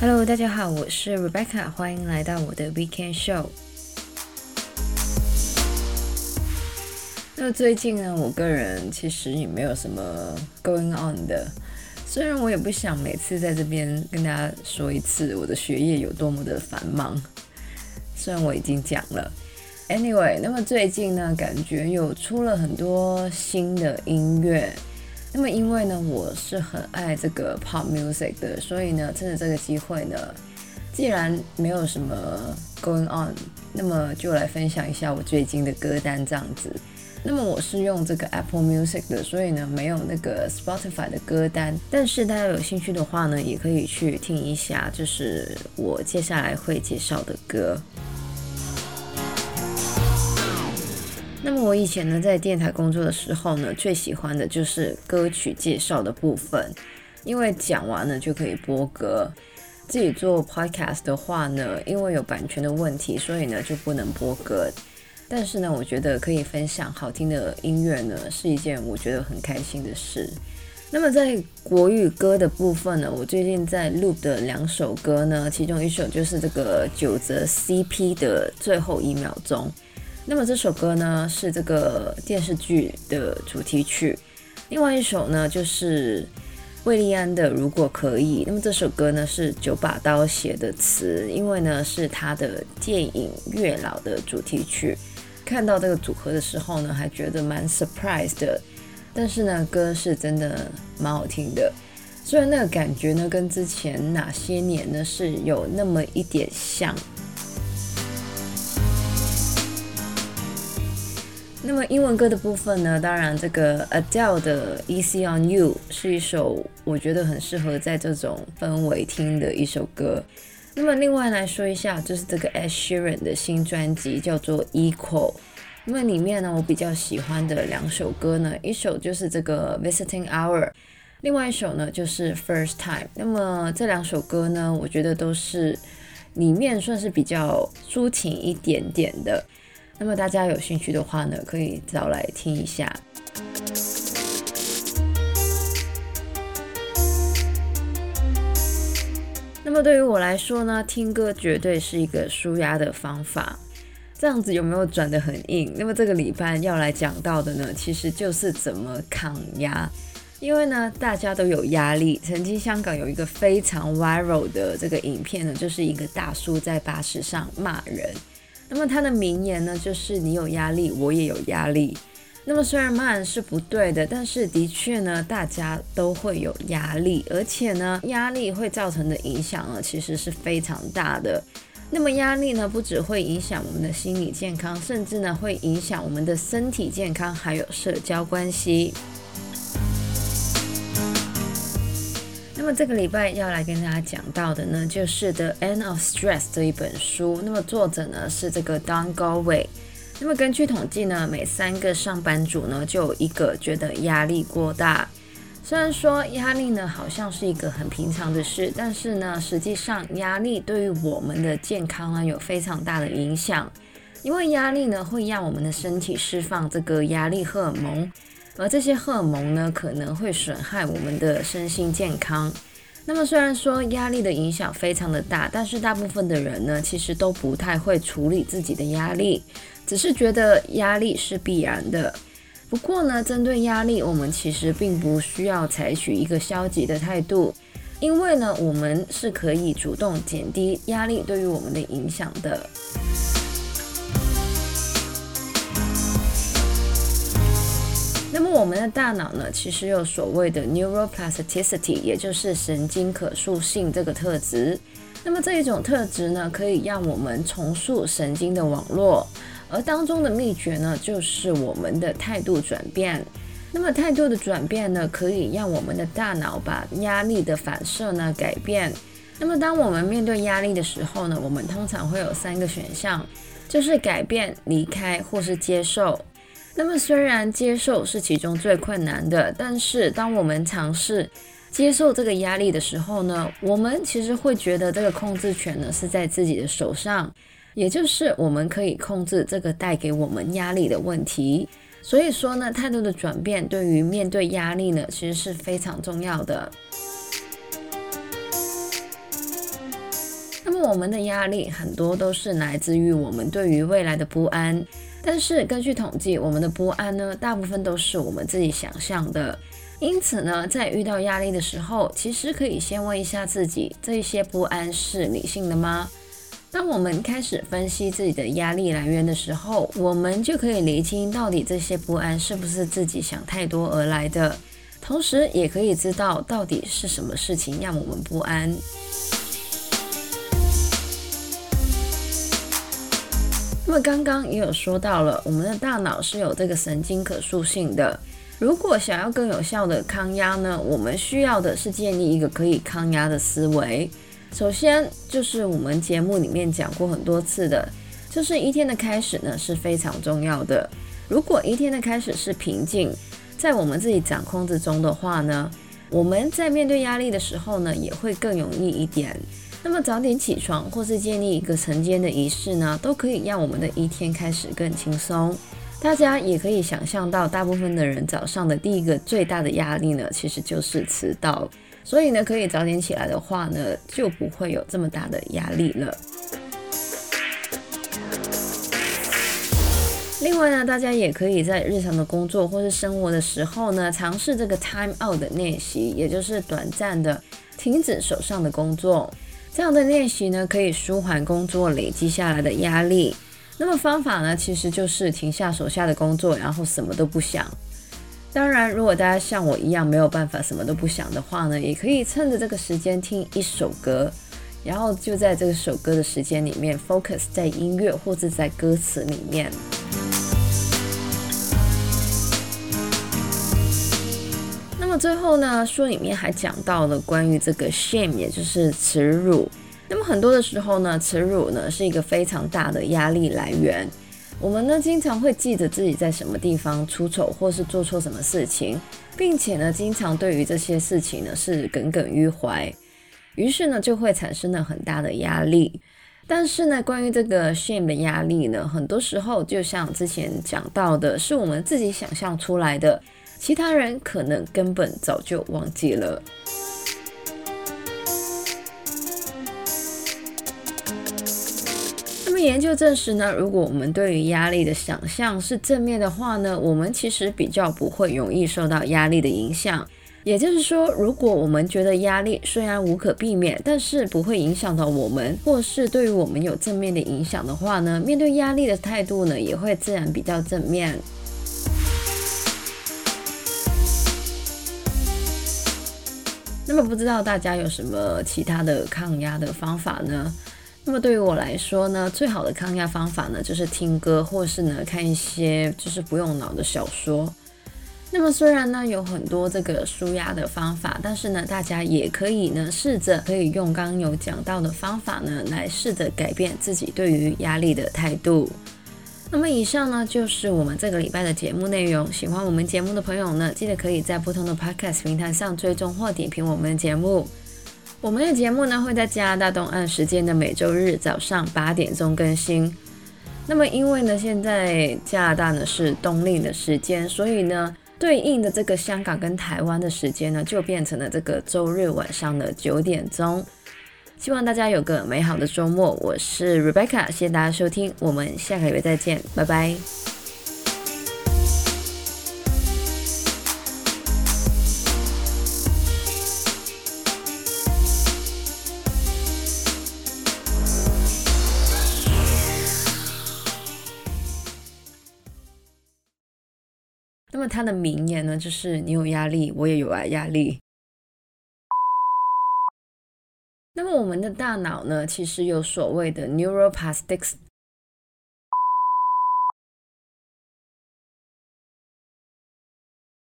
Hello，大家好，我是 Rebecca，欢迎来到我的 Weekend Show。那么最近呢，我个人其实也没有什么 going on 的，虽然我也不想每次在这边跟大家说一次我的学业有多么的繁忙，虽然我已经讲了。Anyway，那么最近呢，感觉有出了很多新的音乐。那么因为呢，我是很爱这个 Pop Music 的，所以呢，趁着这个机会呢，既然没有什么 going on，那么就来分享一下我最近的歌单这样子。那么我是用这个 Apple Music 的，所以呢没有那个 Spotify 的歌单。但是大家有兴趣的话呢，也可以去听一下，就是我接下来会介绍的歌。那么我以前呢在电台工作的时候呢，最喜欢的就是歌曲介绍的部分，因为讲完了就可以播歌。自己做 Podcast 的话呢，因为有版权的问题，所以呢就不能播歌。但是呢，我觉得可以分享好听的音乐呢，是一件我觉得很开心的事。那么在国语歌的部分呢，我最近在录的两首歌呢，其中一首就是这个九泽 CP 的最后一秒钟。那么这首歌呢是这个电视剧的主题曲，另外一首呢就是魏利安的如果可以。那么这首歌呢是九把刀写的词，因为呢是他的电影《月老》的主题曲。看到这个组合的时候呢，还觉得蛮 surprise 的，但是呢，歌是真的蛮好听的。虽然那个感觉呢，跟之前哪些年呢是有那么一点像。那么英文歌的部分呢，当然这个 Adele 的《Easy on You》是一首我觉得很适合在这种氛围听的一首歌。那么另外来说一下，就是这个 Asheran 的新专辑叫做《Equal》。那么里面呢，我比较喜欢的两首歌呢，一首就是这个《Visiting Hour》，另外一首呢就是《First Time》。那么这两首歌呢，我觉得都是里面算是比较抒情一点点的。那么大家有兴趣的话呢，可以找来听一下。那么对于我来说呢，听歌绝对是一个舒压的方法。这样子有没有转得很硬？那么这个礼拜要来讲到的呢，其实就是怎么抗压。因为呢，大家都有压力。曾经香港有一个非常 viral 的这个影片呢，就是一个大叔在巴士上骂人。那么他的名言呢，就是你有压力，我也有压力。那么虽然骂人是不对的，但是的确呢，大家都会有压力，而且呢，压力会造成的影响呢，其实是非常大的。那么压力呢，不只会影响我们的心理健康，甚至呢，会影响我们的身体健康，还有社交关系。那么这个礼拜要来跟大家讲到的呢，就是《The End of Stress》这一本书。那么作者呢是这个 Don gaway。那么根据统计呢，每三个上班族呢就有一个觉得压力过大。虽然说压力呢好像是一个很平常的事，但是呢，实际上压力对于我们的健康呢有非常大的影响。因为压力呢会让我们的身体释放这个压力荷尔蒙，而这些荷尔蒙呢可能会损害我们的身心健康。那么虽然说压力的影响非常的大，但是大部分的人呢其实都不太会处理自己的压力。只是觉得压力是必然的，不过呢，针对压力，我们其实并不需要采取一个消极的态度，因为呢，我们是可以主动减低压力对于我们的影响的。那么我们的大脑呢，其实有所谓的 neuroplasticity，也就是神经可塑性这个特质。那么这一种特质呢，可以让我们重塑神经的网络。而当中的秘诀呢，就是我们的态度转变。那么态度的转变呢，可以让我们的大脑把压力的反射呢改变。那么当我们面对压力的时候呢，我们通常会有三个选项，就是改变、离开或是接受。那么虽然接受是其中最困难的，但是当我们尝试接受这个压力的时候呢，我们其实会觉得这个控制权呢是在自己的手上。也就是我们可以控制这个带给我们压力的问题，所以说呢，态度的转变对于面对压力呢，其实是非常重要的。那么我们的压力很多都是来自于我们对于未来的不安，但是根据统计，我们的不安呢，大部分都是我们自己想象的。因此呢，在遇到压力的时候，其实可以先问一下自己：这些不安是理性的吗？当我们开始分析自己的压力来源的时候，我们就可以厘清到底这些不安是不是自己想太多而来的，同时也可以知道到底是什么事情让我们不安。那么刚刚也有说到了，我们的大脑是有这个神经可塑性的。如果想要更有效的抗压呢，我们需要的是建立一个可以抗压的思维。首先就是我们节目里面讲过很多次的，就是一天的开始呢是非常重要的。如果一天的开始是平静，在我们自己掌控之中的话呢，我们在面对压力的时候呢也会更容易一点。那么早点起床或是建立一个晨间的仪式呢，都可以让我们的一天开始更轻松。大家也可以想象到，大部分的人早上的第一个最大的压力呢，其实就是迟到。所以呢，可以早点起来的话呢，就不会有这么大的压力了。另外呢，大家也可以在日常的工作或是生活的时候呢，尝试这个 time out 的练习，也就是短暂的停止手上的工作。这样的练习呢，可以舒缓工作累积下来的压力。那么方法呢，其实就是停下手下的工作，然后什么都不想。当然，如果大家像我一样没有办法什么都不想的话呢，也可以趁着这个时间听一首歌，然后就在这首歌的时间里面 focus 在音乐或者在歌词里面。那么最后呢，书里面还讲到了关于这个 shame，也就是耻辱。那么很多的时候呢，耻辱呢是一个非常大的压力来源。我们呢经常会记得自己在什么地方出丑，或是做错什么事情，并且呢经常对于这些事情呢是耿耿于怀，于是呢就会产生了很大的压力。但是呢，关于这个 shame 的压力呢，很多时候就像之前讲到的，是我们自己想象出来的，其他人可能根本早就忘记了。那么研究证实呢，如果我们对于压力的想象是正面的话呢，我们其实比较不会容易受到压力的影响。也就是说，如果我们觉得压力虽然无可避免，但是不会影响到我们，或是对于我们有正面的影响的话呢，面对压力的态度呢，也会自然比较正面。不知道大家有什么其他的抗压的方法呢？那么对于我来说呢，最好的抗压方法呢，就是听歌，或是呢看一些就是不用脑的小说。那么虽然呢有很多这个舒压的方法，但是呢大家也可以呢试着可以用刚刚有讲到的方法呢来试着改变自己对于压力的态度。那么以上呢就是我们这个礼拜的节目内容。喜欢我们节目的朋友呢，记得可以在不同的 Podcast 平台上追踪或点评我们的节目。我们的节目呢会在加拿大东岸时间的每周日早上八点钟更新。那么因为呢现在加拿大呢是冬令的时间，所以呢对应的这个香港跟台湾的时间呢就变成了这个周日晚上的九点钟。希望大家有个美好的周末。我是 Rebecca，谢谢大家收听，我们下个礼拜再见，拜拜。那么他的名言呢，就是你有压力，我也有啊压力。那么我们的大脑呢，其实有所谓的 neuroplastic